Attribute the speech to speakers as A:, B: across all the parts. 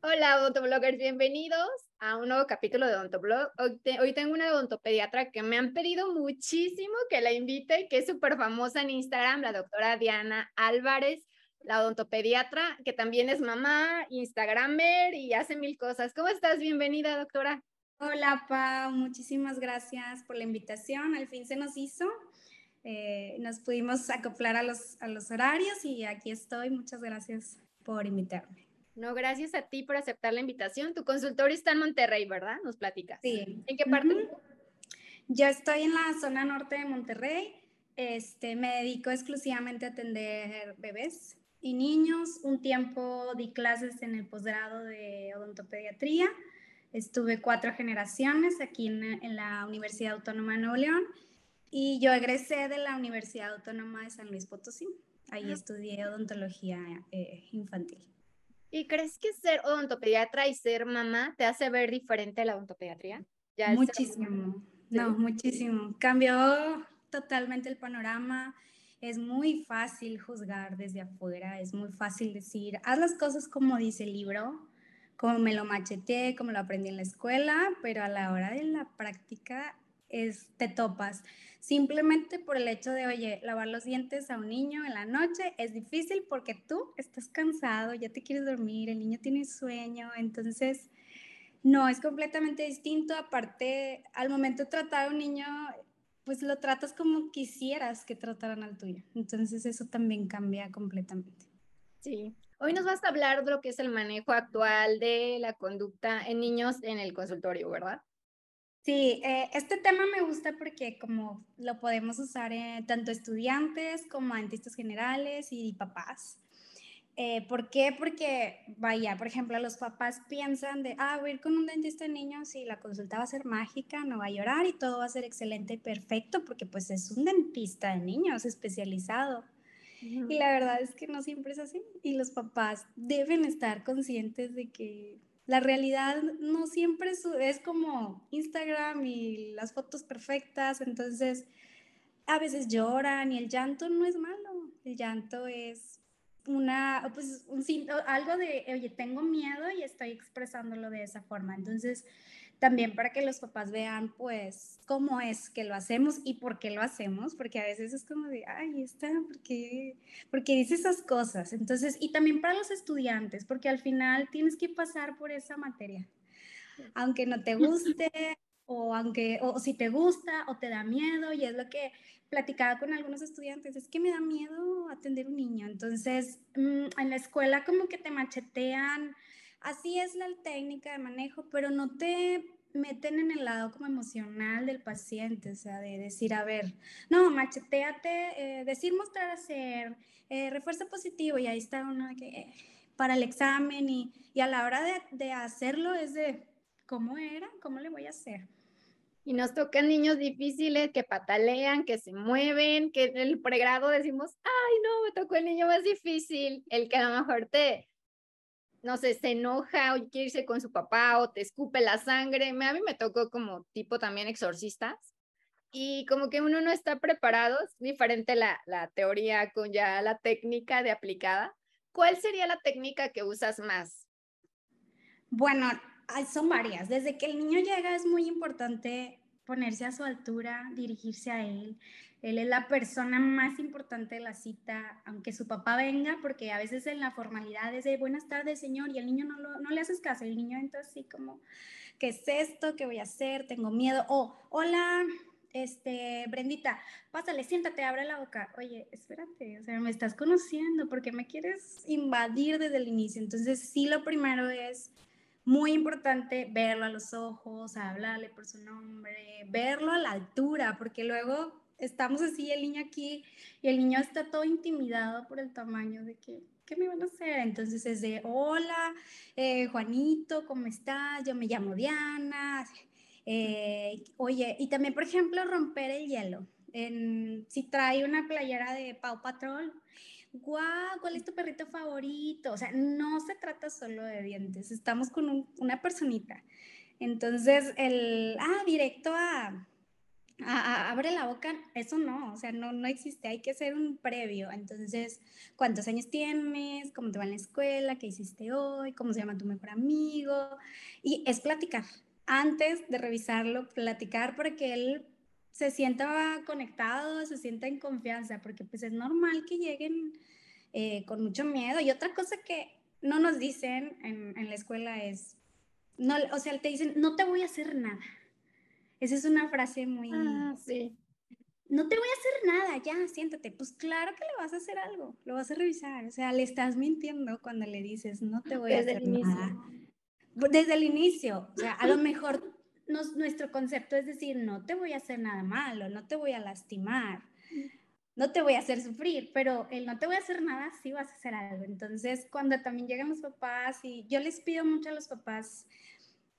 A: Hola, odontobloggers, bienvenidos a un nuevo capítulo de Odontoblog. Hoy, hoy, tengo una odontopediatra que me han pedido muchísimo que la invite, que es súper famosa en Instagram, la doctora Diana Álvarez, la odontopediatra, que también es mamá, Instagramer y hace mil cosas. ¿Cómo estás? Bienvenida, doctora.
B: Hola, Pau, muchísimas gracias por la invitación. Al fin se nos hizo. Eh, nos pudimos acoplar a los, a los horarios y aquí estoy. Muchas gracias por invitarme.
A: No, gracias a ti por aceptar la invitación. Tu consultorio está en Monterrey, ¿verdad? Nos platicas.
B: Sí.
A: ¿En qué parte?
B: Yo estoy en la zona norte de Monterrey. Este, me dedico exclusivamente a atender bebés y niños. Un tiempo di clases en el posgrado de odontopediatría. Estuve cuatro generaciones aquí en, en, la Universidad Autónoma de Nuevo León y yo egresé de la Universidad Autónoma de San Luis Potosí. Ahí estudié odontología eh, infantil.
A: ¿Y crees que ser odontopediatra y ser mamá te hace ver diferente la odontopediatría?
B: Ya muchísimo, no, muchísimo. Cambió totalmente el panorama. Es muy fácil juzgar desde afuera, es muy fácil decir, haz las cosas como dice el libro, como me lo macheteé, como lo aprendí en la escuela, pero a la hora de la práctica es, te topas. Simplemente por el hecho de, oye, lavar los dientes a un niño en la noche es difícil porque tú estás cansado, ya te quieres dormir, el niño tiene sueño, entonces no, es completamente distinto. Aparte, al momento de tratar a un niño, pues lo tratas como quisieras que trataran al tuyo. Entonces eso también cambia completamente.
A: Sí. Hoy nos vas a hablar de lo que es el manejo actual de la conducta en niños en el consultorio, ¿verdad?
B: Sí, eh, este tema me gusta porque como lo podemos usar en tanto estudiantes como dentistas generales y papás. Eh, ¿Por qué? Porque, vaya, por ejemplo, los papás piensan de, ah, voy a ir con un dentista de niños y la consulta va a ser mágica, no va a llorar y todo va a ser excelente y perfecto porque pues es un dentista de niños especializado. Y la verdad es que no siempre es así. Y los papás deben estar conscientes de que la realidad no siempre es, como Instagram y las fotos perfectas, entonces a veces lloran y el llanto no es malo, el llanto es una, pues, un, algo de, oye, tengo miedo y estoy expresándolo de esa forma. Entonces, también para que los papás vean, pues, cómo es que lo hacemos y por qué lo hacemos, porque a veces es como de, ay, está, ¿por qué, dice esas cosas? Entonces, y también para los estudiantes, porque al final tienes que pasar por esa materia, aunque no te guste. o aunque, o si te gusta o te da miedo, y es lo que platicaba con algunos estudiantes, es que me da miedo atender un niño. Entonces, mm, en la escuela como que te machetean Así es la técnica de manejo, pero no te meten en el lado como emocional del paciente, o sea, de decir, a ver, no, macheteate, eh, decir, mostrar, hacer, eh, refuerzo positivo, y ahí está uno que, eh, para el examen, y, y, a la hora de, de hacerlo es de, ¿cómo era? ¿Cómo le voy a hacer?
A: Y nos tocan niños difíciles que patalean, que se mueven, que en el pregrado decimos, ay, no, me tocó el niño más difícil, el que a lo mejor te, no sé, se enoja o quiere irse con su papá o te escupe la sangre. A mí me tocó como tipo también exorcistas y como que uno no está preparado, es diferente la, la teoría con ya la técnica de aplicada. ¿Cuál sería la técnica que usas más?
B: Bueno, son varias. Desde que el niño llega es muy importante ponerse a su altura, dirigirse a él, él es la persona más importante de la cita, aunque su papá venga, porque a veces en la formalidad es de buenas tardes, señor, y el niño no, lo, no le haces caso, el niño entra así como, ¿qué es esto? ¿Qué voy a hacer? Tengo miedo. O, hola, este, Brendita, pásale, siéntate, abre la boca. Oye, espérate, o sea, me estás conociendo, porque me quieres invadir desde el inicio? Entonces, sí, lo primero es muy importante verlo a los ojos, hablarle por su nombre, verlo a la altura, porque luego estamos así, el niño aquí, y el niño está todo intimidado por el tamaño de que, ¿qué me van a hacer? Entonces es de, hola, eh, Juanito, ¿cómo estás? Yo me llamo Diana. Eh, oye, y también, por ejemplo, romper el hielo. En, si trae una playera de Pau Patrol, guau, ¿cuál es tu perrito favorito? O sea, no se trata solo de dientes, estamos con una personita. Entonces, el, ah, directo a, abre la boca, eso no, o sea, no, no existe, hay que hacer un previo. Entonces, ¿cuántos años tienes? ¿Cómo te va en la escuela? ¿Qué hiciste hoy? ¿Cómo se llama tu mejor amigo? Y es platicar. Antes de revisarlo, platicar para que él se sienta conectado, se sienta en confianza, porque pues es normal que lleguen eh, con mucho miedo. Y otra cosa que no nos dicen en, en la escuela es, no, o sea, te dicen, no te voy a hacer nada esa es una frase muy...
A: Ah, sí.
B: No te voy a hacer nada, ya, siéntate. Pues claro que le vas a hacer algo, lo vas a revisar. O sea, le estás mintiendo cuando le dices, no te voy a hacer nada. Desde el inicio. O sea, a lo mejor nuestro concepto es decir, no te voy a hacer nada malo, no te voy a lastimar, no te voy a hacer sufrir, pero el no te voy a hacer nada, sí vas a hacer algo. Entonces, cuando también llegan los papás, y yo les pido mucho a los papás,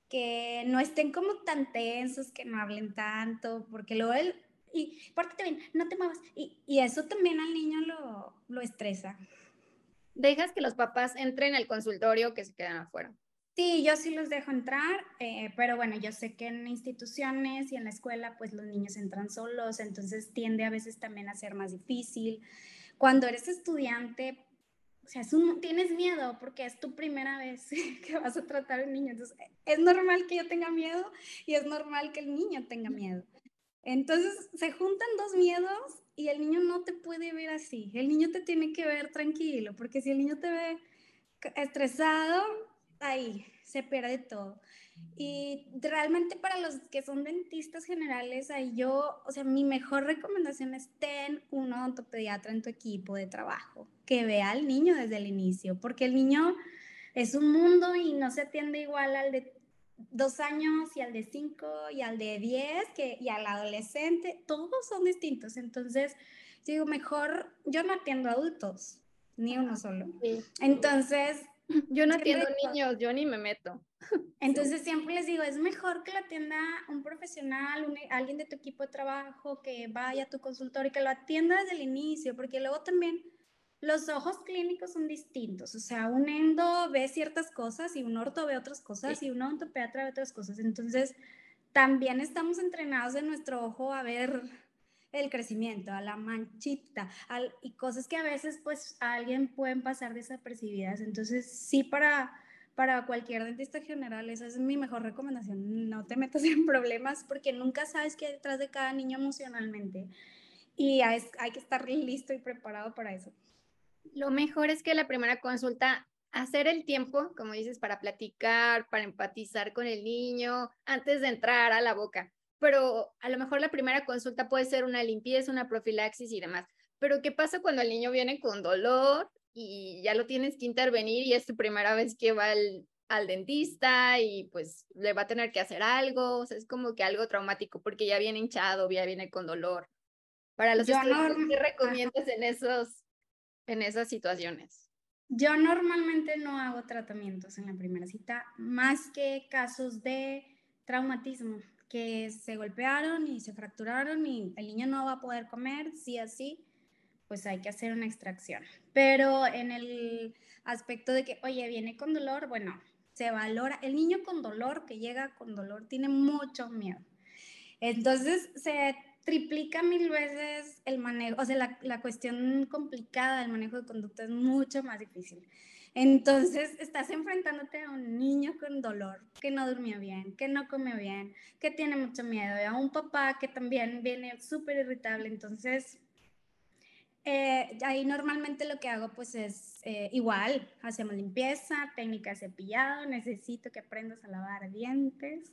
B: que no estén como tan tensos, que no hablen tanto, porque luego él, y pórtate bien, no te muevas, y, y, eso también al niño lo, lo estresa.
A: ¿Dejas que los papás entren al consultorio que se quedan afuera?
B: Sí, yo sí los dejo entrar, eh, pero bueno, yo sé que en instituciones y en la escuela, pues los niños entran solos, entonces tiende a veces también a ser más difícil. Cuando eres estudiante, o sea, tienes miedo porque es tu primera vez que vas a tratar a un niño. Entonces, es normal que yo tenga miedo y es normal que el niño tenga miedo. Entonces, se juntan dos miedos y el niño no te puede ver así. El niño te tiene que ver tranquilo, porque si el niño te ve estresado, ahí se pierde todo. Y realmente para los que son dentistas generales, ahí yo, o sea, mi mejor recomendación es ten un odontopediatra en tu equipo de trabajo, que vea al niño desde el inicio, porque el niño es un mundo y no se atiende igual al de dos años y al de cinco y al de diez que, y al adolescente, todos son distintos. Entonces, digo, mejor yo no atiendo adultos, ni uno solo. Entonces,
A: yo no atiendo niños, yo ni me meto.
B: Entonces siempre les digo, es mejor que lo atienda un profesional, alguien de tu equipo de trabajo, que vaya a tu consultorio y que lo atienda desde el inicio, porque luego también los ojos clínicos son distintos. O sea, un endo ve ciertas cosas y un orto ve otras cosas y un ortopediatra ve otras cosas. Entonces, también estamos entrenados en nuestro ojo a ver el crecimiento, a la manchita, y cosas que a veces pues a alguien pueden pasar desapercibidas. Entonces, sí, para, para cualquier dentista general, esa es mi mejor recomendación. No te metas en problemas porque nunca sabes qué hay detrás de cada niño emocionalmente. Y hay que estar listo y preparado para eso.
A: Lo mejor es que la primera consulta hacer el tiempo, como dices, para platicar, para empatizar con el niño antes de entrar a la boca pero a lo mejor la primera consulta puede ser una limpieza, una profilaxis y demás. Pero ¿qué pasa cuando el niño viene con dolor y ya lo tienes que intervenir y es tu primera vez que va al, al dentista y pues le va a tener que hacer algo? O sea, es como que algo traumático porque ya viene hinchado, ya viene con dolor. Para los estudiantes, ¿qué recomiendas en, esos, en esas situaciones?
B: Yo normalmente no hago tratamientos en la primera cita, más que casos de traumatismo que se golpearon y se fracturaron y el niño no va a poder comer, sí así, pues hay que hacer una extracción. Pero en el aspecto de que, oye, viene con dolor, bueno, se valora, el niño con dolor, que llega con dolor, tiene mucho miedo. Entonces se triplica mil veces el manejo, o sea, la, la cuestión complicada del manejo de conducta es mucho más difícil. Entonces, estás enfrentándote a un niño con dolor, que no durmió bien, que no comió bien, que tiene mucho miedo, y a un papá que también viene súper irritable. Entonces, eh, ahí normalmente lo que hago pues es eh, igual, hacemos limpieza, técnica de cepillado, necesito que aprendas a lavar dientes.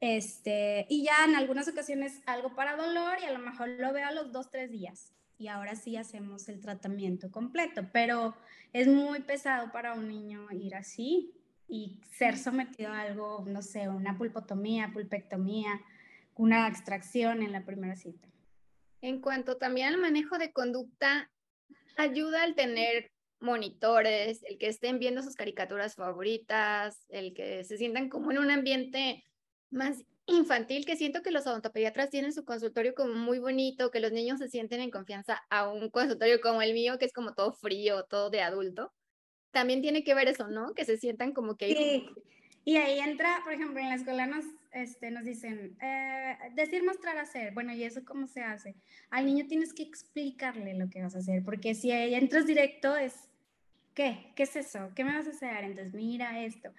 B: Este, y ya en algunas ocasiones algo para dolor y a lo mejor lo veo a los dos, tres días y ahora sí hacemos el tratamiento completo, pero es muy pesado para un niño ir así y ser sometido a algo, no sé, una pulpotomía, pulpectomía, una extracción en la primera cita.
A: En cuanto también al manejo de conducta, ayuda al tener monitores, el que estén viendo sus caricaturas favoritas, el que se sientan como en un ambiente más infantil que siento que los odontopediatras tienen su consultorio como muy bonito, que los niños se sienten en confianza a un consultorio como el mío, que es como todo frío, todo de adulto. También tiene que ver eso, ¿no? Que se sientan como que...
B: Sí. Y ahí entra, por ejemplo, en la escuela nos, este, nos dicen, eh, decir, mostrar, hacer. Bueno, ¿y eso cómo se hace? Al niño tienes que explicarle lo que vas a hacer, porque si entras directo es, ¿qué? ¿Qué es eso? ¿Qué me vas a hacer? Entonces, mira esto.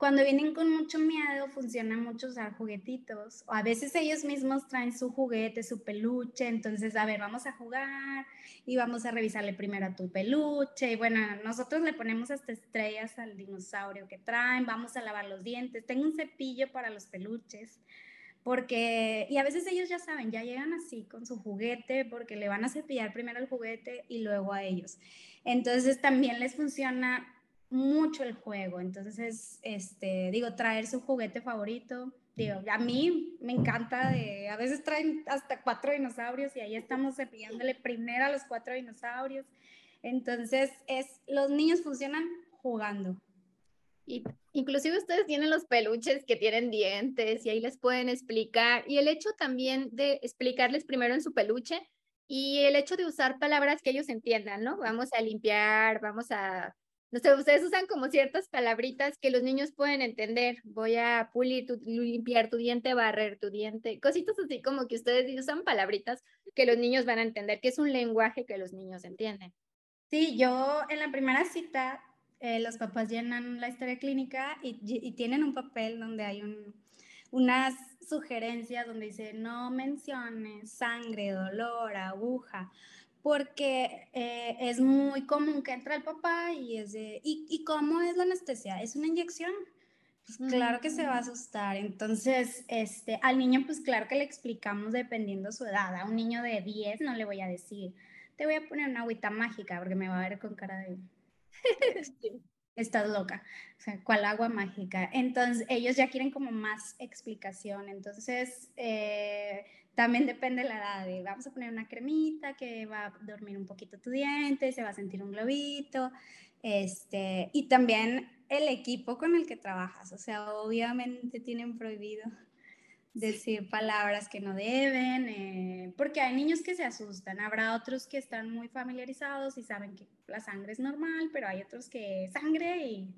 B: Cuando vienen con mucho miedo, funciona mucho usar juguetitos. O a veces ellos mismos traen su juguete, su peluche. Entonces, a ver, vamos a jugar y vamos a revisarle primero a tu peluche. Y bueno, nosotros le ponemos hasta estrellas al dinosaurio que traen. Vamos a lavar los dientes. Tengo un cepillo para los peluches. Porque, y a veces ellos ya saben, ya llegan así con su juguete porque le van a cepillar primero el juguete y luego a ellos. Entonces también les funciona mucho el juego. Entonces, este, digo, traer su juguete favorito. Digo, a mí me encanta de, a veces traen hasta cuatro dinosaurios y ahí estamos cepillándole primero a los cuatro dinosaurios. Entonces, es, los niños funcionan jugando.
A: Y inclusive ustedes tienen los peluches que tienen dientes y ahí les pueden explicar. Y el hecho también de explicarles primero en su peluche y el hecho de usar palabras que ellos entiendan, ¿no? Vamos a limpiar, vamos a no sé, ustedes usan como ciertas palabritas que los niños pueden entender. Voy a pulir, tu, limpiar tu diente, barrer tu diente, cositas así como que ustedes usan palabritas que los niños van a entender, que es un lenguaje que los niños entienden.
B: Sí, yo en la primera cita, eh, los papás llenan la historia clínica y, tienen un papel donde hay un, unas sugerencias donde dice no menciones sangre, dolor, aguja porque eh, es muy común que entra el papá y es de, ¿y, cómo es la anestesia? ¿Es una inyección? Pues claro que se va a asustar. Entonces, este, al niño, pues claro que le explicamos dependiendo su edad. A un niño de 10 no le voy a decir, te voy a poner una agüita mágica porque me va a ver con cara de... Estás loca. O sea, ¿cuál agua mágica? Entonces, ellos ya quieren como más explicación. Entonces, eh, también depende de la edad. De, vamos a poner una cremita que va a dormir un poquito tu diente, se va a sentir un globito. Este, y también el equipo con el que trabajas. O sea, obviamente tienen prohibido decir palabras que no deben, eh, porque hay niños que se asustan, habrá otros que están muy familiarizados y saben que la sangre es normal, pero hay otros que sangre y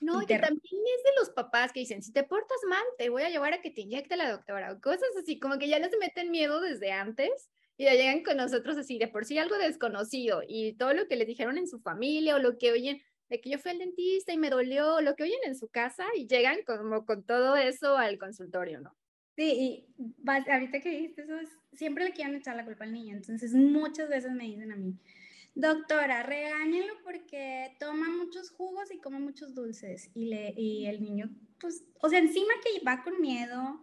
A: no, y, también es de los papás que dicen, si te portas mal, te voy a llevar a que te inyecte la doctora, o cosas así, como que ya les meten miedo desde antes y ya llegan con nosotros así, de por sí algo desconocido y todo lo que les dijeron en su familia o lo que oyen de que yo fui al dentista y me dolió, lo que oyen en su casa y llegan como con todo eso al consultorio, ¿no?
B: Sí, y ahorita que dijiste eso, siempre le quieren echar la culpa al niño, entonces muchas veces me dicen a mí, doctora, regáñelo porque toma muchos jugos y come muchos dulces. Y, le, y el niño, pues, o sea, encima que va con miedo,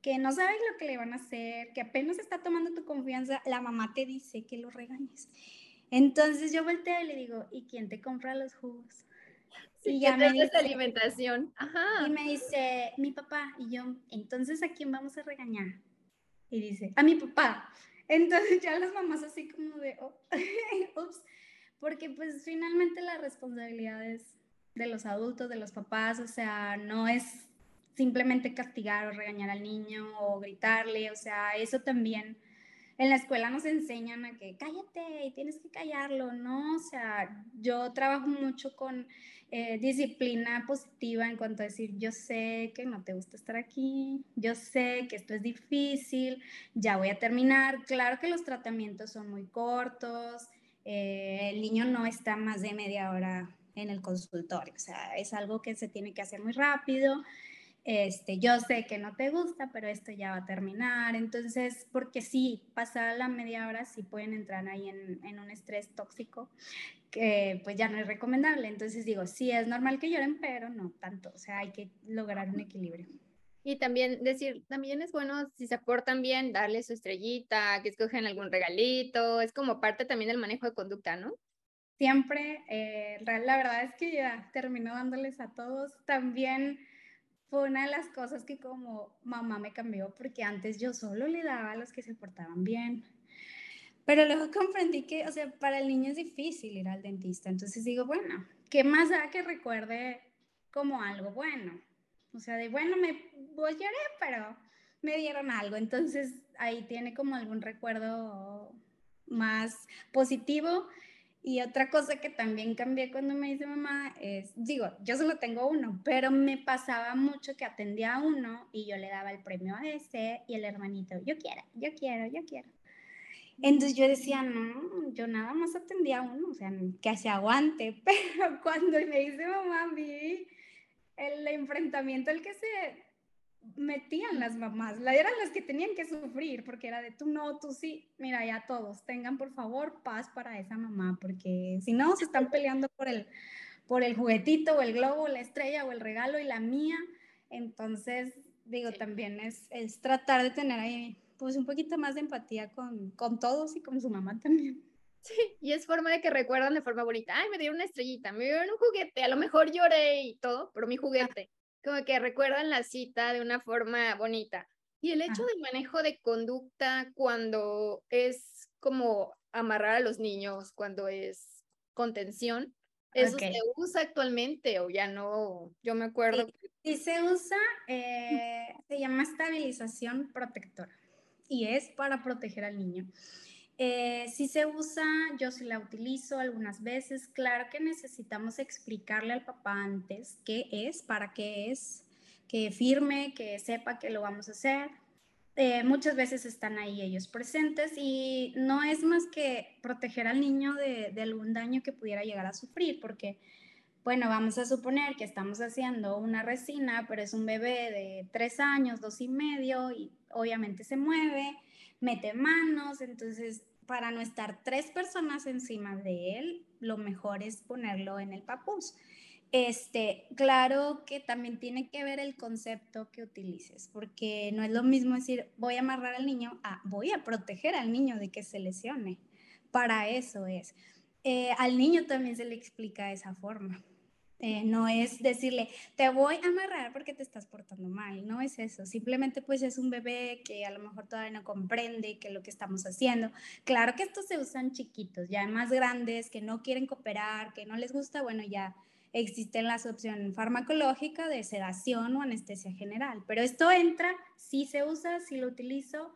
B: que no sabes lo que le van a hacer, que apenas está tomando tu confianza, la mamá te dice que lo regañes. Entonces yo volteo y le digo, ¿y quién te compra los jugos?
A: y ya me dice alimentación. Ajá.
B: Y me dice, mi papá. Y yo, entonces, ¿a quién vamos a regañar? Y dice, a mi papá. Entonces ya las mamás así como de, oh, ups, porque pues finalmente la responsabilidad es de los adultos, de los papás, o sea, no es simplemente castigar o regañar al niño o gritarle, o sea, eso también en la escuela nos enseñan a que cállate y tienes que callarlo, ¿no? O sea, yo trabajo mucho con eh, disciplina positiva en cuanto a decir, yo sé que no te gusta estar aquí, yo sé que esto es difícil, ya voy a terminar. Claro que los tratamientos son muy cortos, eh, el niño no está más de media hora en el consultorio, o sea, es algo que se tiene que hacer muy rápido. Este, yo sé que no te gusta, pero esto ya va a terminar. Entonces, porque sí, pasada la media hora sí pueden entrar ahí en, en un estrés tóxico que pues ya no es recomendable. Entonces digo, sí es normal que lloren, pero no tanto, o sea, hay que lograr un equilibrio.
A: Y también decir, también es bueno si se portan bien, darle su estrellita, que escogen algún regalito, es como parte también del manejo de conducta, ¿no?
B: Siempre, eh, la verdad es que ya terminó dándoles a todos. También fue una de las cosas que como mamá me cambió, porque antes yo solo le daba a los que se portaban bien. Pero luego comprendí que, o sea, para el niño es difícil ir al dentista. Entonces digo, bueno, ¿qué más da que recuerde como algo bueno? O sea, de bueno, me voy lloré, pero me dieron algo. Entonces ahí tiene como algún recuerdo más positivo. Y otra cosa que también cambié cuando me hice mamá es, digo, yo solo tengo uno, pero me pasaba mucho que atendía a uno y yo le daba el premio a ese y el hermanito, yo quiero, yo quiero, yo quiero. Entonces yo decía, no, yo nada más atendía a uno, o sea, que se aguante, pero cuando me hice mamá vi el enfrentamiento el que se metían las mamás, eran las que tenían que sufrir, porque era de tú no, tú sí, mira, ya todos, tengan por favor paz para esa mamá, porque si no, se están peleando por el, por el juguetito o el globo, la estrella o el regalo y la mía, entonces, digo, también es, es tratar de tener ahí, pues, un poquito más de empatía con, con todos y con su mamá también.
A: Sí, y es forma de que recuerdan de forma bonita. Ay, me dieron una estrellita, me dieron un juguete, a lo mejor lloré y todo, pero mi juguete como que recuerdan la cita de una forma bonita. Y el hecho del manejo de conducta cuando es como amarrar a los niños, cuando es contención, ¿eso se usa actualmente o ya no? Yo me acuerdo.
B: Sí, se usa, eh, se llama estabilización protectora y es para proteger al niño. Eh, si se usa, yo sí la utilizo algunas veces. Claro que necesitamos explicarle al papá antes qué es, para qué es, que firme, que sepa que lo vamos a hacer. Eh, muchas veces están ahí ellos presentes y no es más que proteger al niño de, de, algún daño que pudiera llegar a sufrir, porque, bueno, vamos a suponer que estamos haciendo una resina, pero es un bebé de tres años, dos y medio, y obviamente se mueve, mete manos, entonces para no estar tres personas encima de él, lo mejor es ponerlo en el papús. Este, claro que también tiene que ver el concepto que utilices, porque no es lo mismo decir voy a amarrar al niño voy a proteger al niño de que se lesione. Para eso es. Eh, al niño también se le explica de esa forma. Eh, no es decirle, te voy a amarrar porque te estás portando mal, no es eso, simplemente pues es un bebé que a lo mejor todavía no comprende que lo que estamos haciendo. Claro que estos se usan chiquitos, ya más grandes, que no quieren cooperar, que no les gusta, bueno, ya existen las opciones farmacológicas de sedación o anestesia general, pero esto entra, sí se usa, sí lo utilizo,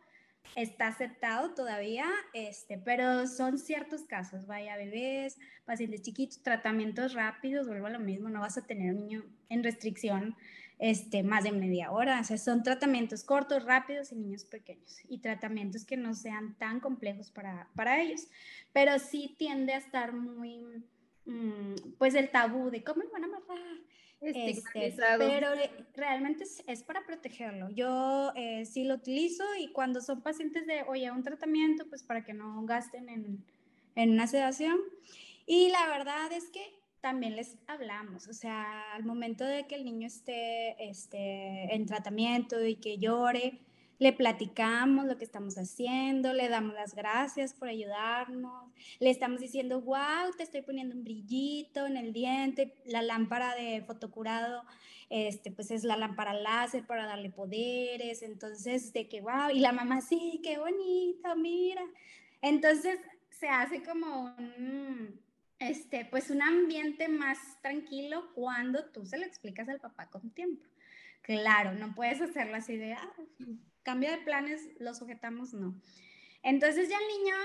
B: está aceptado todavía, este, pero son ciertos casos, vaya, bebés, pacientes chiquitos, tratamientos rápidos, vuelvo a lo mismo, no vas a tener un niño en restricción este, más de media hora, o sea, son tratamientos cortos, rápidos y niños pequeños, y tratamientos que no sean tan complejos para, para ellos, pero sí tiende a estar muy, mm, pues el tabú de cómo me van a amarrar, este, pero realmente es, para protegerlo. Yo eh, sí lo utilizo y cuando son pacientes de, oye, un tratamiento, pues para que no gasten en, en una sedación. Y la verdad es que también les hablamos, o sea, al momento de que el niño esté, esté en tratamiento y que llore, le platicamos lo que estamos haciendo, le damos las gracias por ayudarnos, le estamos diciendo, wow, te estoy poniendo un brillito en el diente, la lámpara de fotocurado, este, pues es la lámpara láser para darle poderes, entonces de que, wow, y la mamá, sí, qué bonita, mira. Entonces se hace como un, este, pues un ambiente más tranquilo cuando tú se lo explicas al papá con tiempo. Claro, no puedes hacerlo así de, ah, cambio de planes, lo sujetamos, no. Entonces ya el niño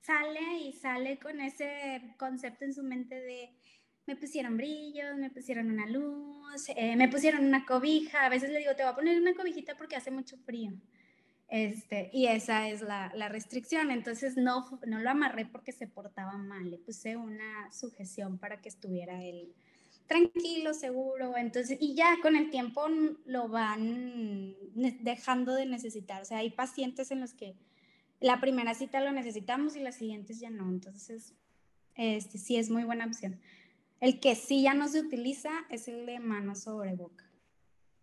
B: sale y sale con ese concepto en su mente de me pusieron brillos, me pusieron una luz, eh, me pusieron una cobija. A veces le digo, te voy a poner una cobijita porque hace mucho frío. Este, y esa es la, la, restricción. Entonces no, no lo amarré porque se portaba mal. Le puse una sujeción para que estuviera él tranquilo, seguro. Entonces, y ya con el tiempo lo van dejando de necesitar. O sea, hay pacientes en los que la primera cita lo necesitamos y las siguientes ya no. Entonces, este sí es muy buena opción. El que sí ya no se utiliza es el de mano sobre boca.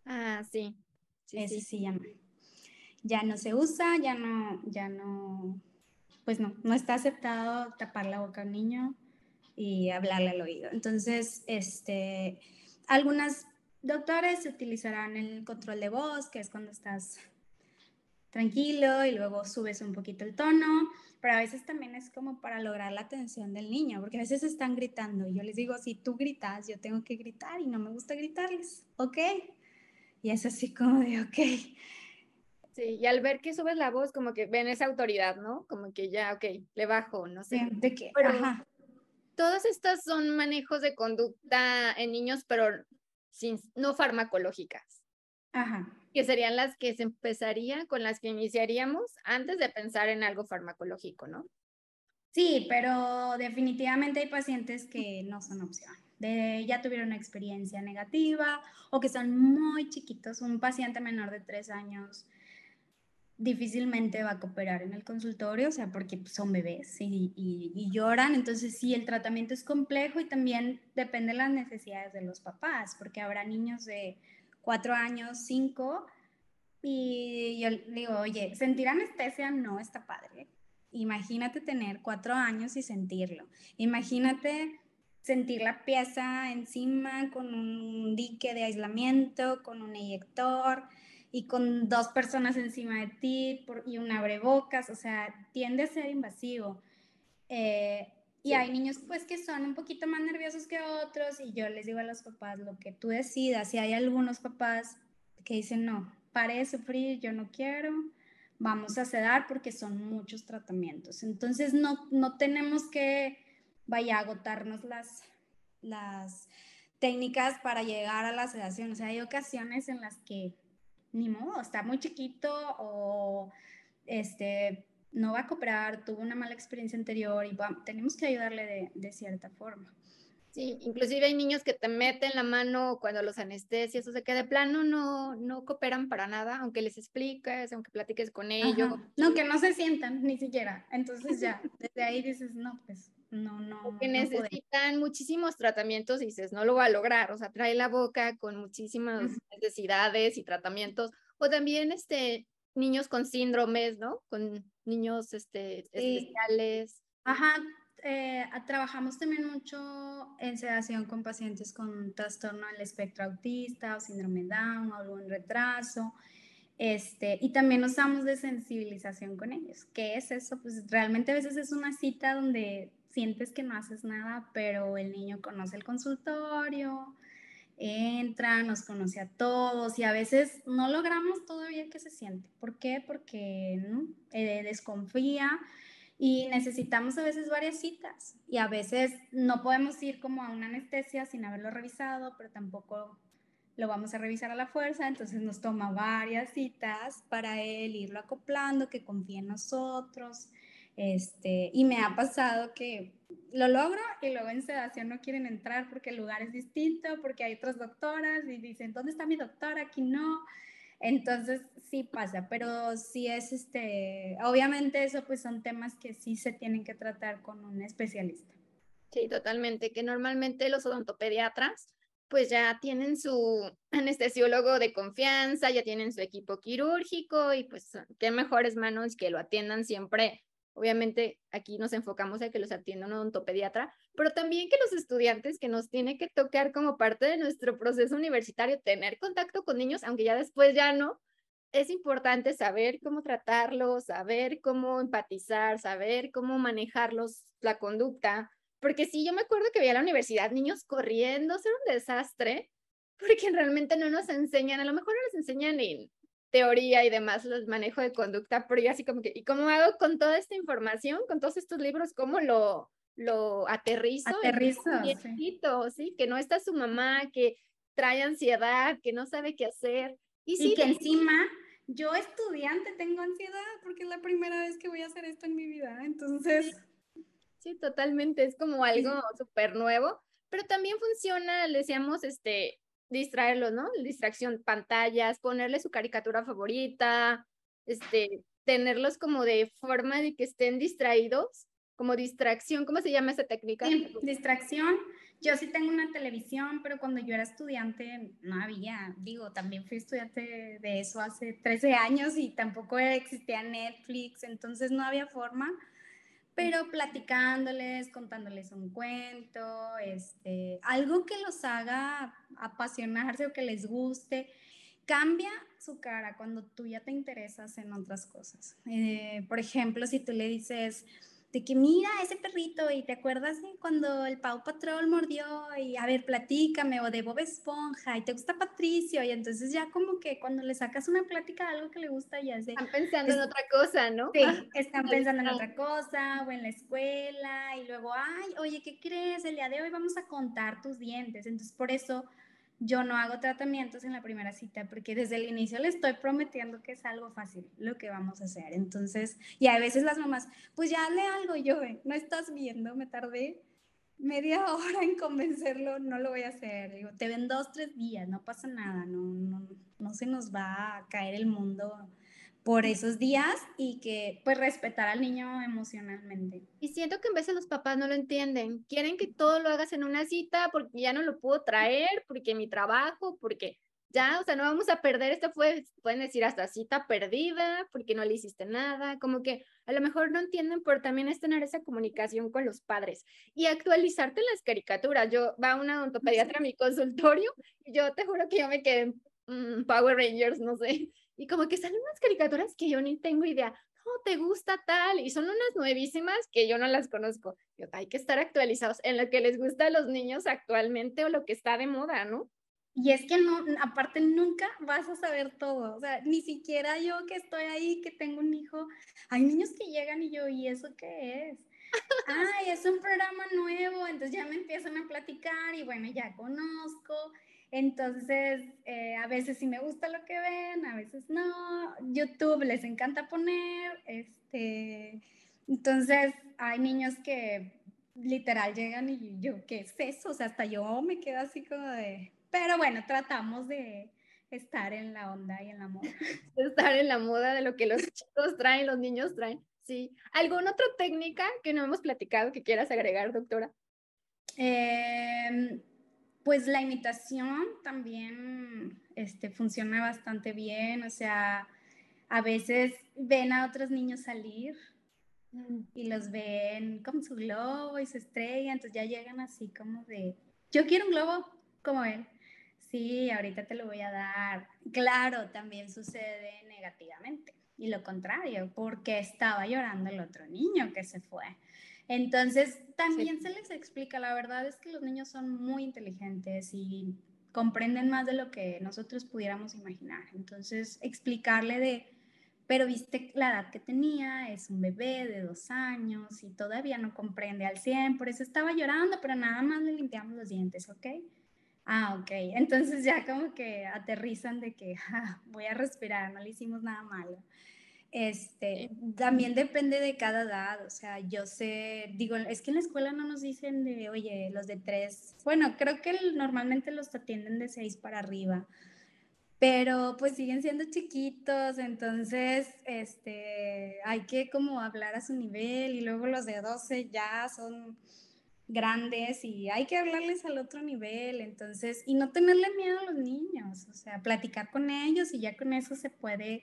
A: Ah, sí.
B: sí Ese sí. ya no. Ya no se usa, ya no, ya no, pues no, no está aceptado tapar la boca a un niño y hablarle al oído. Entonces, este, algunas doctores utilizarán el control de voz, que es cuando estás tranquilo y luego subes un poquito el tono, pero a veces también es como para lograr la atención del niño, porque a veces están gritando y yo les digo, si tú gritas, yo tengo que gritar y no me gusta gritarles, ¿ok? Y es así como de, ok.
A: Sí, y al ver que subes la voz, como que ven esa autoridad, ¿no? Como que ya, ok, le bajo, no sé.
B: De que, ajá
A: todas estas son manejos de conducta en niños, pero sin, no farmacológicas.
B: Ajá.
A: Que serían las que se empezaría, con las que iniciaríamos antes de pensar en algo farmacológico, ¿no?
B: Sí, pero definitivamente hay pacientes que no son opción. De, ya tuvieron una experiencia negativa o que son muy chiquitos. Un paciente menor de tres años difícilmente va a cooperar en el consultorio, o sea, porque son bebés y, lloran. Entonces, sí, el tratamiento es complejo y también depende de las necesidades de los papás, porque habrá niños de cuatro años, cinco, y yo digo, oye, sentir anestesia no está padre. Imagínate tener cuatro años y sentirlo. Imagínate sentir la pieza encima con un dique de aislamiento, con un eyector y con dos personas encima de ti y un abrebocas, o sea, tiende a ser invasivo. Eh, y hay niños pues que son un poquito más nerviosos que otros y yo les digo a los papás lo que tú decidas. Si hay algunos papás que dicen, no, pare de sufrir, yo no quiero, vamos a sedar porque son muchos tratamientos. Entonces no, no tenemos que, vaya, a agotarnos las, las técnicas para llegar a la sedación. O sea, hay ocasiones en las que ni modo, está muy chiquito o este, no va a cooperar, tuvo una mala experiencia anterior y tenemos que ayudarle de, de cierta forma.
A: Sí, inclusive hay niños que te meten la mano cuando los anestesias, o sea que de plano no, no cooperan para nada, aunque les expliques, aunque platiques con ellos.
B: No, que no se sientan ni siquiera. Entonces ya, desde ahí dices, no, pues no, no.
A: que necesitan muchísimos tratamientos y dices, no lo va a lograr, o sea, trae la boca con muchísimas necesidades y tratamientos, o también este, niños con síndromes, ¿no? Con niños este, especiales.
B: Ajá, eh, trabajamos también mucho en sedación con pacientes con trastorno del espectro autista o síndrome Down o algún retraso. Este, y también usamos de sensibilización con ellos. ¿Qué es eso? Pues realmente a veces es una cita donde sientes que no haces nada, pero el niño conoce el consultorio, entra, nos conoce a todos y a veces no logramos todavía que se siente. ¿Por qué? Porque ¿no? Eh, desconfía y necesitamos a veces varias citas y a veces no podemos ir como a una anestesia sin haberlo revisado, pero tampoco lo vamos a revisar a la fuerza, entonces nos toma varias citas para él irlo acoplando, que confíe en nosotros. Este, y me ha pasado que lo logro y luego en sedación no quieren entrar porque el lugar es distinto, porque hay otras doctoras y dicen, ¿dónde está mi doctora? Aquí no. Entonces sí pasa, pero sí es este, obviamente eso pues son temas que sí se tienen que tratar con un especialista.
A: Sí, totalmente, que normalmente los odontopediatras pues ya tienen su anestesiólogo de confianza, ya tienen su equipo quirúrgico y pues qué mejores manos que lo atiendan siempre Obviamente aquí nos enfocamos a que los atienda un odontopediatra, pero también que los estudiantes que nos tiene que tocar como parte de nuestro proceso universitario tener contacto con niños, aunque ya después ya no, es importante saber cómo tratarlos, saber cómo empatizar, saber cómo manejarlos, la conducta, porque sí, yo me acuerdo que veía a la universidad niños corriendo, ser un desastre, porque realmente no nos enseñan, a lo mejor no nos enseñan en teoría y demás, los manejo de conducta, pero yo así como que, ¿y cómo hago con toda esta información, con todos estos libros, cómo lo, lo aterrizo?
B: Aterrizo,
A: sí. sí. Que no está su mamá, que trae ansiedad, que no sabe qué hacer.
B: Y, sí, que encima yo estudiante tengo ansiedad porque es la primera vez que voy a hacer esto en mi vida, entonces...
A: Sí, totalmente, es como algo súper nuevo, pero también funciona, le decíamos, este, distraerlos, ¿no? Distracción, pantallas, ponerle su caricatura favorita, este, tenerlos como de forma de que estén distraídos, como distracción, ¿cómo se llama esa técnica?
B: distracción. Yo sí tengo una televisión, pero cuando yo era estudiante no había, digo, también fui estudiante de eso hace 13 años y tampoco existía Netflix, entonces no había forma pero platicándoles, contándoles un cuento, este, algo que los haga apasionarse o que les guste, cambia su cara cuando tú ya te interesas en otras cosas. Eh, por ejemplo, si tú le dices, de que mira ese perrito y te acuerdas cuando el Pau Patrol mordió y a ver, platícame o de Bob Esponja y te gusta Patricio y entonces ya como que cuando le sacas una plática de algo que le gusta ya
A: se... Están pensando en otra cosa, ¿no?
B: Sí, están pensando en otra cosa o en la escuela y luego, ay, oye, ¿qué crees? El día de hoy vamos a contar tus dientes. Entonces por eso yo no hago tratamientos en la primera cita porque desde el inicio le estoy prometiendo que es algo fácil lo que vamos a hacer. Entonces, y a veces las mamás, pues ya le algo yo, no estás viendo, me tardé media hora en convencerlo, no lo voy a hacer. Digo, te ven dos, tres días, no pasa nada, no, no, no se nos va a caer el mundo por esos días y que pues respetar al niño emocionalmente.
A: Y siento que en veces los papás no lo entienden, quieren que todo lo hagas en una cita porque ya no lo puedo traer, porque mi trabajo, porque ya, o sea, no vamos a perder, esto fue, pueden decir hasta cita perdida, porque no le hiciste nada, como que a lo mejor no entienden, pero también es tener esa comunicación con los padres y actualizarte las caricaturas. Yo va una odontopediatra a mi consultorio y yo te juro que yo me quedé en Power Rangers, no sé, y como que salen unas caricaturas que yo ni tengo idea. No, te gusta tal. Y son unas nuevísimas que yo no las conozco. Yo, hay que estar actualizados en lo que les gusta a los niños actualmente o lo que está de moda, ¿no?
B: Y es que no, aparte nunca vas a saber todo, o sea, ni siquiera yo que estoy ahí, que tengo un hijo, hay niños que llegan y yo, ¿y eso qué es? Ay, es un programa nuevo, entonces ya me empiezan a platicar y bueno, ya conozco entonces, eh, a veces sí me gusta lo que ven, a veces no. YouTube les encanta poner, este, entonces hay niños que literal llegan y yo, ¿qué es eso? O sea, hasta yo me quedo así como de, pero bueno, tratamos de estar en la onda y en la moda.
A: estar en la moda de lo que los chicos traen, los niños traen. Sí. ¿Alguna otra técnica que no hemos platicado que quieras agregar, doctora?
B: Eh, pues la imitación también este, funciona bastante bien, o sea, a veces ven a otros niños salir mm. y los ven con su globo y su estrella, entonces ya llegan así como de, yo quiero un globo como él. Sí, ahorita te lo voy a dar. Claro, también sucede negativamente y lo contrario, porque estaba llorando el otro niño que se fue. Entonces, también se les explica, la verdad es que los niños son muy inteligentes y comprenden más de lo que nosotros pudiéramos imaginar. Entonces, explicarle de, pero viste la edad que tenía, es un bebé de dos años y todavía no comprende al 100, por eso estaba llorando, pero nada más le limpiamos los dientes, ¿ok? Ah, ok. Entonces ya como que aterrizan de que voy a respirar, no le hicimos nada malo. Este, también depende de cada edad, o sea, yo sé, digo, es que en la escuela no nos dicen de, oye, los de tres, bueno, creo que normalmente los atienden de seis para arriba, pero pues siguen siendo chiquitos, entonces, este, hay que como hablar a su nivel y luego los de 12 ya son grandes y hay que hablarles al otro nivel, entonces, y no tenerle miedo a los niños, o sea, platicar con ellos y ya con eso se puede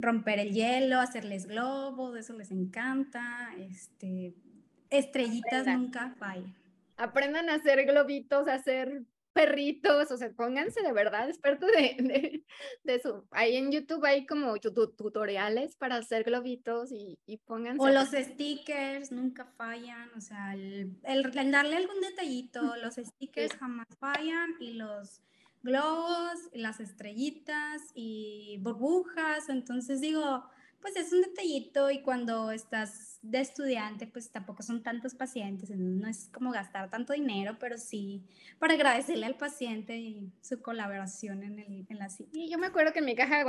B: romper el hielo, hacerles globos, eso les encanta, este, estrellitas nunca vayan.
A: Aprendan a hacer globitos, a hacer perritos, o sea, pónganse de verdad expertos de, de, eso. Ahí en YouTube hay como tutoriales para hacer globitos y, y pónganse.
B: O los stickers nunca fallan, o sea, el, el darle algún detallito, los stickers jamás fallan y los globos, las estrellitas y burbujas. Entonces digo, pues es un detallito y cuando estás de estudiante, pues tampoco son tantos pacientes, no es como gastar tanto dinero, pero sí para agradecerle al paciente y su colaboración en, el, en la cita.
A: Y yo me acuerdo que en mi caja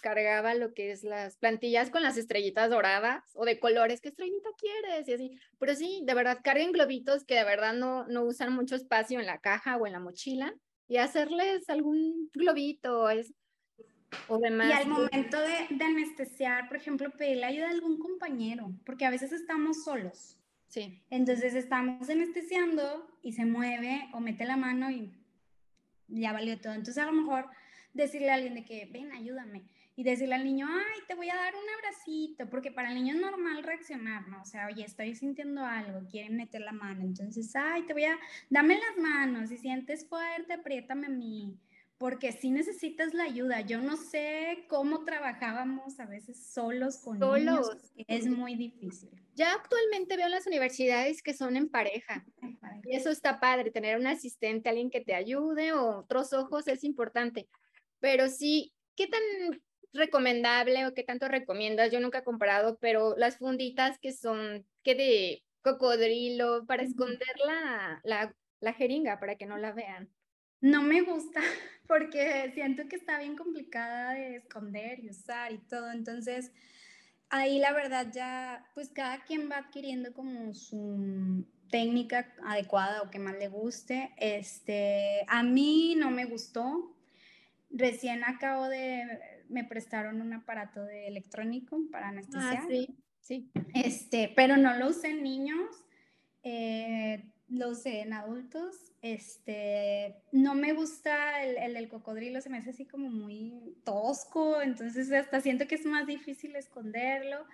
A: cargaba lo que es las plantillas con las estrellitas doradas o de colores, ¿qué estrellita quieres? Y así, pero sí, de verdad, carguen globitos que de verdad no, no usan mucho espacio en la caja o en la mochila y hacerles algún globito es, o demás.
B: Y al momento de, de, anestesiar, por ejemplo, pedirle ayuda a algún compañero, porque a veces estamos solos.
A: Sí.
B: Entonces estamos anestesiando y se mueve o mete la mano y ya valió todo. Entonces a lo mejor decirle a alguien de que, ven, ayúdame y decirle al niño, ay, te voy a dar un abracito, porque para el niño es normal reaccionar, ¿no? O sea, oye, estoy sintiendo algo, quieren meter la mano, entonces, ay, te voy a, dame las manos, si sientes fuerte, apriétame a mí, porque sí necesitas la ayuda. Yo no sé cómo trabajábamos a veces solos con
A: Solos.
B: niños, es muy difícil.
A: Ya actualmente veo en las universidades que son en pareja. Y eso está padre, tener un asistente, alguien que te ayude o otros ojos es importante. Pero sí, ¿qué tan recomendable o qué tanto recomiendas? Yo nunca he comprado, pero las funditas que son, que de cocodrilo, para esconder la, la, la jeringa, para que no la vean.
B: No me gusta porque siento que está bien complicada de esconder y usar y todo. Entonces, ahí la verdad ya, pues cada quien va adquiriendo como su técnica adecuada o que más le guste. Este, a mí no me gustó. Recién acabo de, me prestaron un aparato de electrónico para anestesiar.
A: Ah, sí, sí.
B: Este, pero no lo usé en niños, eh, lo usé en adultos. Este, no me gusta el, el del cocodrilo, se me hace así como muy tosco, entonces hasta siento que es más difícil esconderlo.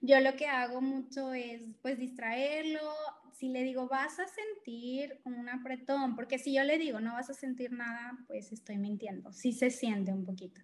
B: Yo lo que hago mucho es pues distraerlo. Si le digo, vas a sentir un apretón, porque si yo le digo, no vas a sentir nada, pues estoy mintiendo. Sí se siente un poquito.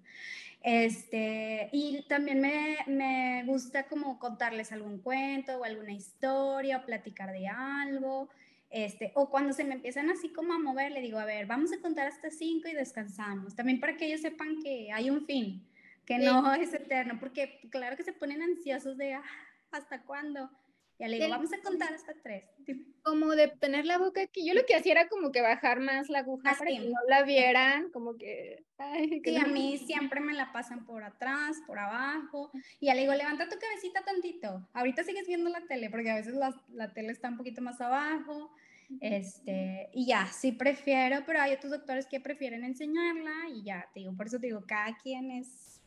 B: Este, y también me, me gusta como contarles algún cuento o alguna historia o platicar de algo. Este, o cuando se me empiezan así como a mover, le digo, a ver, vamos a contar hasta cinco y descansamos. También para que ellos sepan que hay un fin, que no es eterno, porque claro que se ponen ansiosos de, "Ah, ¿hasta cuándo? Ya le digo, vamos a contar hasta tres.
A: Como de tener la boca aquí. Yo lo que hacía era como que bajar más la aguja para que
B: Así.
A: no la vieran, como que... Ay, que
B: Sí, a
A: no-
B: mí siempre me la pasan por atrás, por abajo. Y ya le digo, levanta tu cabecita tantito. Ahorita sigues viendo la tele, porque a veces la, la tele está un poquito más abajo. Este, y ya, sí prefiero, pero hay otros doctores que prefieren enseñarla y ya, te digo, por eso te digo, cada quien es,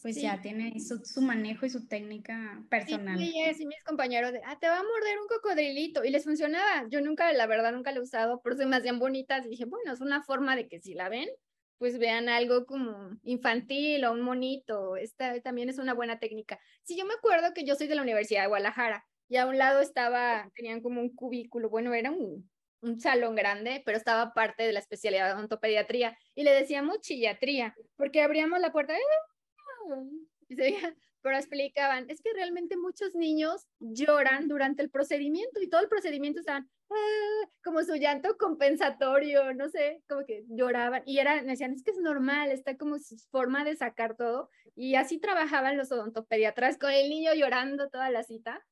B: pues
A: Sí.
B: ya tiene su, su manejo y su técnica personal.
A: Sí, sí, mis compañeros de, ah, te va a morder un cocodrilito. Y les funcionaba. Yo nunca, la verdad, nunca lo he usado, pero se me hacían bonitas. Y dije, bueno, es una forma de que si la ven, pues vean algo como infantil o un monito. Esta también es una buena técnica. Sí, yo me acuerdo que yo soy de la Universidad de Guadalajara y a un lado estaba, tenían como un cubículo, bueno, era un, un salón grande, pero estaba parte de la especialidad de odontopediatría y le decíamos chillatría, porque abríamos la puerta veía, pero explicaban, es que realmente muchos niños lloran durante el procedimiento y todo el procedimiento estaban ah, como su llanto compensatorio, no sé, como que lloraban y era, me decían, es que es normal, está como su forma de sacar todo y así trabajaban los odontopediatras con el niño llorando toda la cita.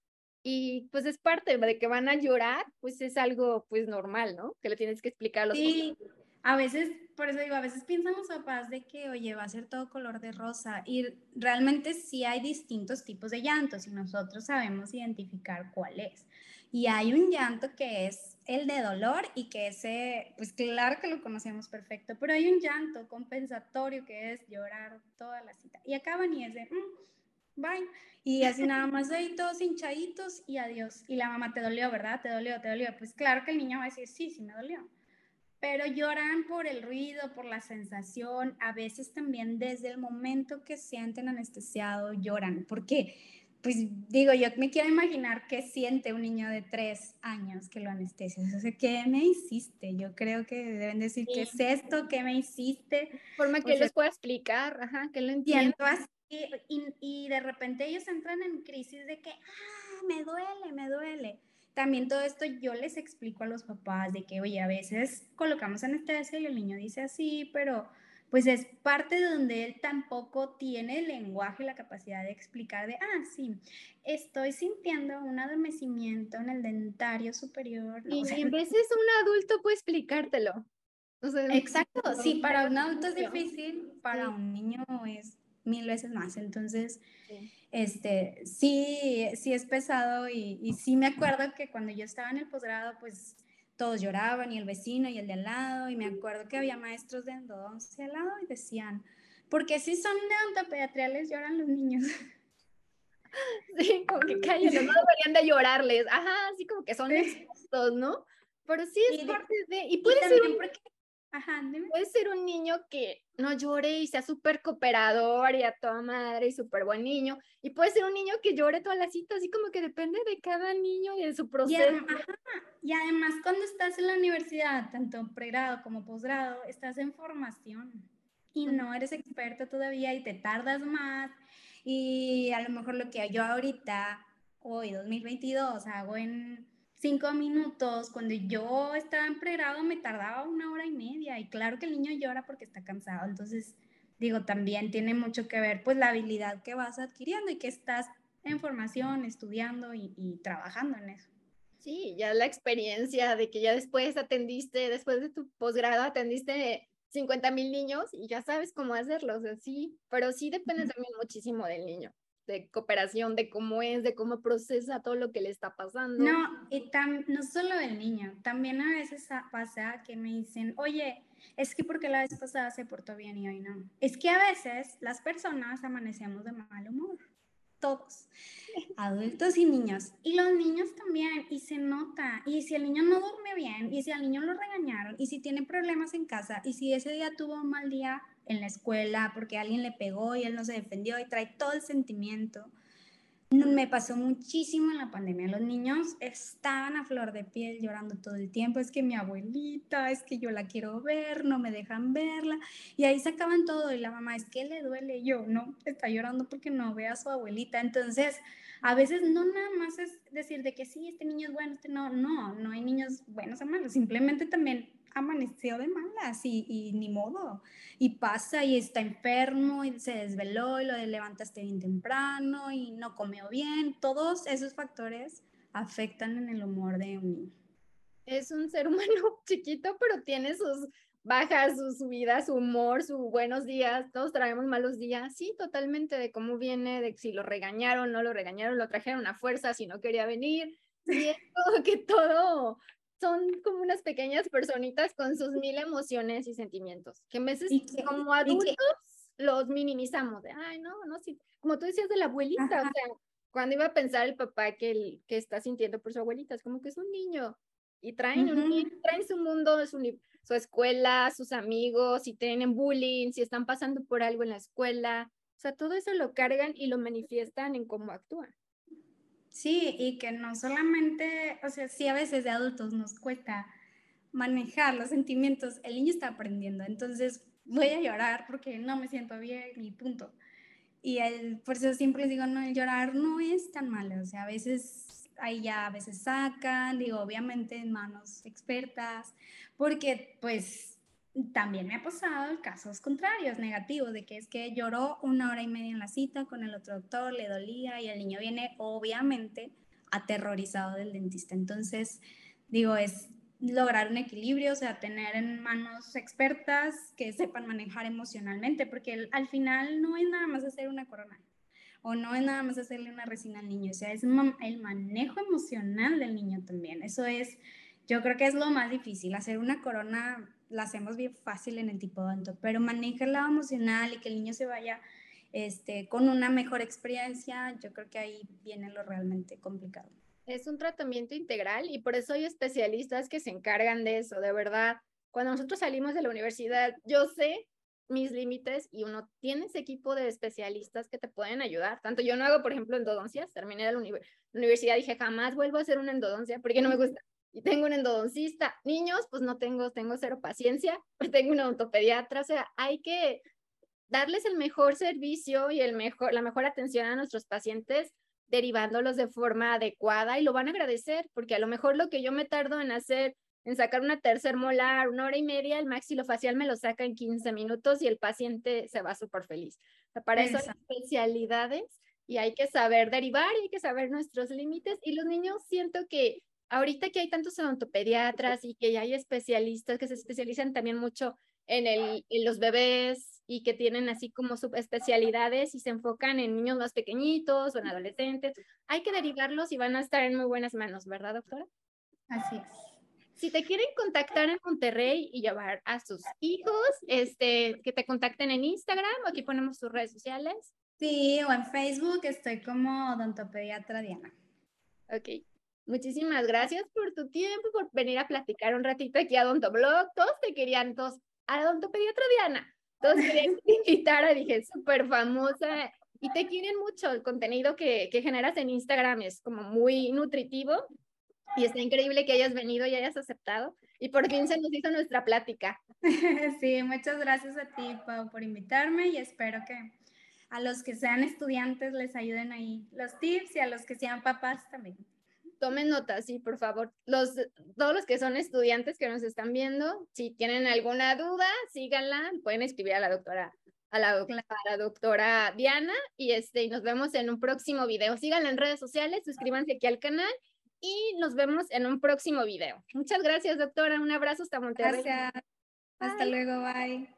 A: Y pues es parte de que van a llorar, pues es algo pues normal, ¿no? Que le tienes que explicar a los
B: Sí, a veces, por eso digo, a veces piensan los papás de que, oye, va a ser todo color de rosa y realmente sí hay distintos tipos de llantos y nosotros sabemos identificar cuál es. Y hay un llanto que es el de dolor y que ese, pues claro que lo conocemos perfecto, pero hay un llanto compensatorio que es llorar toda la cita. Y acaban y es de, "Mm, bye. Y así nada más ahí todos hinchaditos y adiós. Y la mamá te dolió, ¿verdad? Te dolió, te dolió. Pues claro que el niño va a decir, sí, sí me dolió pero lloran por el ruido, por la sensación, a veces también desde el momento que sienten anestesiado lloran, porque pues digo, yo me quiero imaginar qué siente un niño de tres años que lo anestesias, o sea, ¿qué me hiciste? Yo creo que deben decir, ¿qué es esto? ¿Qué me hiciste?
A: forma que
B: Pues,
A: él los pueda explicar, ajá, que lo entienda.
B: Siento así, y, y de repente ellos entran en crisis de que, ah, me duele, me duele también todo esto yo les explico a los papás de que, oye, a veces colocamos anestesia y el niño dice así, pero pues es parte de donde él tampoco tiene el lenguaje, la capacidad de explicar de, ah, sí, estoy sintiendo un adormecimiento en el dentario superior. ¿no?
A: Y
B: O sea,
A: en veces un adulto puede explicártelo. O sea,
B: exacto, sí, para un adulto es difícil, para
A: Sí.
B: un niño es mil veces más. Entonces,
A: Sí.
B: este, sí, sí es pesado y, y sí me acuerdo que cuando yo estaba en el posgrado, pues todos lloraban y el vecino y el de al lado y me acuerdo que había maestros de endodoncia al lado y decían, porque si son de ontopediatriales lloran los niños.
A: Sí, como que cállenlo, no deberían de llorarles. Ajá, así como que son
B: Sí.
A: expuestos, ¿no? Pero sí es
B: Y
A: parte de. Y
B: Y
A: puede ser un.
B: porque, Ajá, dime.
A: Puede ser un niño que no llore y sea súper cooperador y a toda madre y súper buen niño. Y puede ser un niño que llore todas las citas, así como que depende de cada niño y de su proceso.
B: Y, y además cuando estás en la universidad, tanto pregrado como posgrado, estás en formación y no eres experto todavía y te tardas más. Y a lo mejor lo que yo ahorita, hoy 2022, hago en cinco minutos. Cuando yo estaba en pregrado me tardaba una hora y media y claro que el niño llora porque está cansado. Entonces, digo, también tiene mucho que ver pues la habilidad que vas adquiriendo y que estás en formación, estudiando y, y trabajando en eso.
A: Sí, ya la experiencia de que ya después atendiste, después de tu posgrado atendiste 50 mil niños y ya sabes cómo hacerlo, o sí, pero sí depende también muchísimo del niño de cooperación, de cómo es, de cómo procesa todo lo que le está pasando.
B: No, y no solo del niño, también a veces pasa que me dicen, oye, es que porque la vez pasada se portó bien y hoy no. Es que a veces las personas amanecemos de mal humor, todos, adultos y niños. Y los niños también, y se nota. Y si el niño no duerme bien, y si al niño lo regañaron, y si tiene problemas en casa, y si ese día tuvo un mal día, en la escuela porque alguien le pegó y él no se defendió y trae todo el sentimiento. Me pasó muchísimo en la pandemia. Los niños estaban a flor de piel llorando todo el tiempo. Es que mi abuelita, es que yo la quiero ver, no me dejan verla. Y ahí sacaban todo. Y la mamá, es que le duele. Yo, no, está llorando porque no ve a su abuelita. Entonces, a veces no nada más es decir de que sí, este niño es bueno, este no. No, no hay niños buenos o malos. Simplemente también amaneció de malas y, y, ni modo. Y pasa y está enfermo y se desveló y lo levantaste bien temprano y no comió bien. Todos esos factores afectan en el humor de un niño.
A: Es un ser humano chiquito, pero tiene sus bajas, sus subidas, su humor, sus buenos días. Todos traemos malos días. Sí, totalmente de cómo viene, de si lo regañaron, no lo regañaron, lo trajeron a fuerza, si no quería venir. Sí, es que todo son como unas pequeñas personitas con sus mil emociones y sentimientos, que a veces como adultos los minimizamos, de, ay, no, no, sí, como tú decías de la abuelita, o sea, cuando iba a pensar el papá que, el, que está sintiendo por su abuelita, es como que es un niño, y traen, un, traen su mundo, su, su escuela, sus amigos, si tienen bullying, si están pasando por algo en la escuela, o sea, todo eso lo cargan y lo manifiestan en cómo actúan.
B: Sí, y que no solamente, o sea, sí a veces de adultos nos cuesta manejar los sentimientos, el niño está aprendiendo, entonces voy a llorar porque no me siento bien y punto. Y el, por eso siempre digo, no, el llorar no es tan malo, o sea, a veces ahí ya a veces sacan, digo, obviamente en manos expertas, porque pues también me ha pasado casos contrarios, negativos, de que es que lloró una hora y media en la cita con el otro doctor, le dolía y el niño viene obviamente aterrorizado del dentista. Entonces, digo, es lograr un equilibrio, o sea, tener en manos expertas que sepan manejar emocionalmente, porque al final no es nada más hacer una corona o no es nada más hacerle una resina al niño, o sea, es el manejo emocional del niño también. Eso es, yo creo que es lo más difícil, hacer una corona la hacemos bien fácil en el tipo tipodonto, pero maneja el emocional y que el niño se vaya este, con una mejor experiencia, yo creo que ahí viene lo realmente complicado.
A: Es un tratamiento integral y por eso hay especialistas que se encargan de eso, de verdad. Cuando nosotros salimos de la universidad, yo sé mis límites y uno tiene ese equipo de especialistas que te pueden ayudar. Tanto yo no hago, por ejemplo, endodoncias, terminé la, la universidad y dije, jamás vuelvo a hacer una endodoncia porque no me gusta y tengo un endodoncista. Niños, pues no tengo, tengo cero paciencia, tengo un odontopediatra, o sea, hay que darles el mejor servicio y el mejor, la mejor atención a nuestros pacientes, derivándolos de forma adecuada y lo van a agradecer, porque a lo mejor lo que yo me tardo en hacer, en sacar una tercer molar, una hora y media, el maxilofacial me lo saca en 15 minutos y el paciente se va súper feliz. para eso hay especialidades y hay que saber derivar y hay que saber nuestros límites y los niños siento que ahorita que hay tantos odontopediatras y que ya hay especialistas que se especializan también mucho en, el, en los bebés y que tienen así como subespecialidades y se enfocan en niños más pequeñitos o en adolescentes, hay que derivarlos y van a estar en muy buenas manos, ¿verdad, doctora?
B: Así es.
A: Si te quieren contactar en Monterrey y llevar a sus hijos, este, que te contacten en Instagram, aquí ponemos sus redes sociales.
B: Sí, o en Facebook estoy como odontopediatra Diana.
A: Ok, Muchísimas gracias por tu tiempo, por venir a platicar un ratito aquí a Blog. Todos te querían, todos, a Odontopediatra Diana. Todos querían invitar, dije, súper famosa. Y te quieren mucho. El contenido que, que generas en Instagram es como muy nutritivo. Y está increíble que hayas venido y hayas aceptado. Y por fin se nos hizo nuestra plática.
B: Sí, muchas gracias a ti, Pau, por invitarme y espero que a los que sean estudiantes les ayuden ahí los tips y a los que sean papás también.
A: Tomen notas, sí, por favor. Los, todos los que son estudiantes que nos están viendo, si tienen alguna duda, síganla, pueden escribir a la doctora a la, a la, doctora Diana y este y nos vemos en un próximo video. Síganla en redes sociales, suscríbanse aquí al canal y nos vemos en un próximo video. Muchas gracias, doctora. Un abrazo hasta Monterrey.
B: Gracias. Hasta luego, bye.